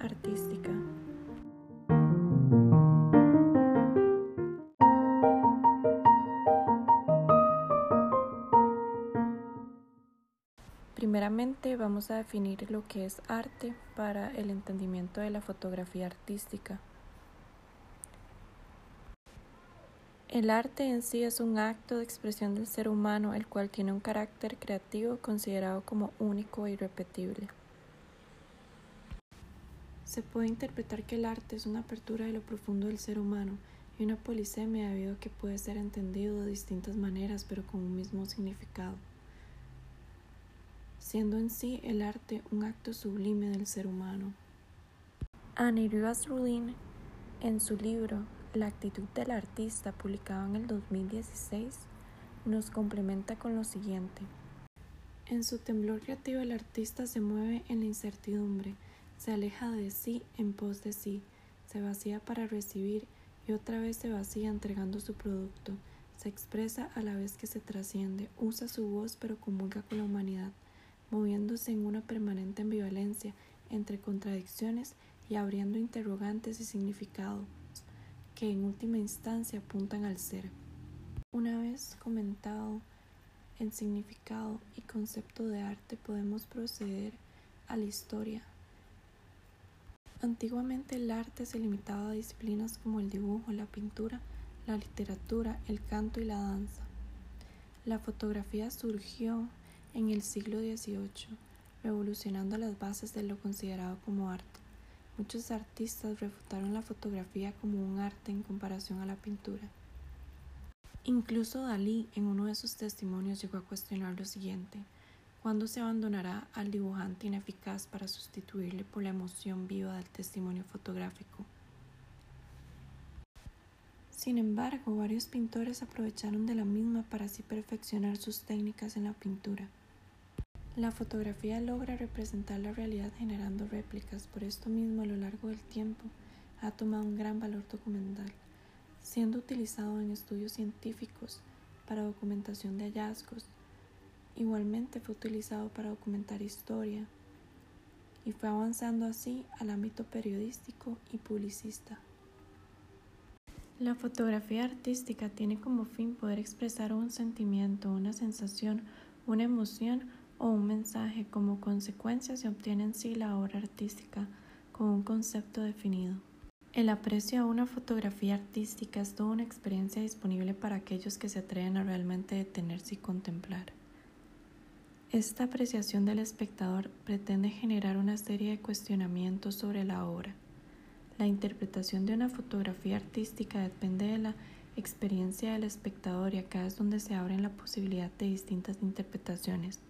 artística. Primeramente vamos a definir lo que es arte para el entendimiento de la fotografía artística. El arte en sí es un acto de expresión del ser humano el cual tiene un carácter creativo considerado como único e irrepetible. Se puede interpretar que el arte es una apertura de lo profundo del ser humano y una polisemia debido a que puede ser entendido de distintas maneras pero con un mismo significado siendo en sí el arte un acto sublime del ser humano. Annie Rulin, en su libro La actitud del artista, publicado en el 2016, nos complementa con lo siguiente. En su temblor creativo el artista se mueve en la incertidumbre, se aleja de sí en pos de sí, se vacía para recibir y otra vez se vacía entregando su producto, se expresa a la vez que se trasciende, usa su voz pero comulga con la humanidad, moviéndose en una permanente ambivalencia entre contradicciones y abriendo interrogantes y significados que en última instancia apuntan al ser. Una vez comentado el significado y concepto de arte podemos proceder a la historia. Antiguamente el arte se limitaba a disciplinas como el dibujo, la pintura, la literatura, el canto y la danza. La fotografía surgió en el siglo XVIII, revolucionando las bases de lo considerado como arte. Muchos artistas refutaron la fotografía como un arte en comparación a la pintura. Incluso Dalí en uno de sus testimonios llegó a cuestionar lo siguiente, ¿cuándo se abandonará al dibujante ineficaz para sustituirle por la emoción viva del testimonio fotográfico? Sin embargo, varios pintores aprovecharon de la misma para así perfeccionar sus técnicas en la pintura. La fotografía logra representar la realidad generando réplicas, por esto mismo a lo largo del tiempo ha tomado un gran valor documental, siendo utilizado en estudios científicos para documentación de hallazgos. Igualmente fue utilizado para documentar historia y fue avanzando así al ámbito periodístico y publicista. La fotografía artística tiene como fin poder expresar un sentimiento, una sensación, una emoción o un mensaje como consecuencia se obtiene en sí la obra artística con un concepto definido. El aprecio a una fotografía artística es toda una experiencia disponible para aquellos que se atreven a realmente detenerse y contemplar. Esta apreciación del espectador pretende generar una serie de cuestionamientos sobre la obra. La interpretación de una fotografía artística depende de la experiencia del espectador y acá es donde se abre la posibilidad de distintas interpretaciones.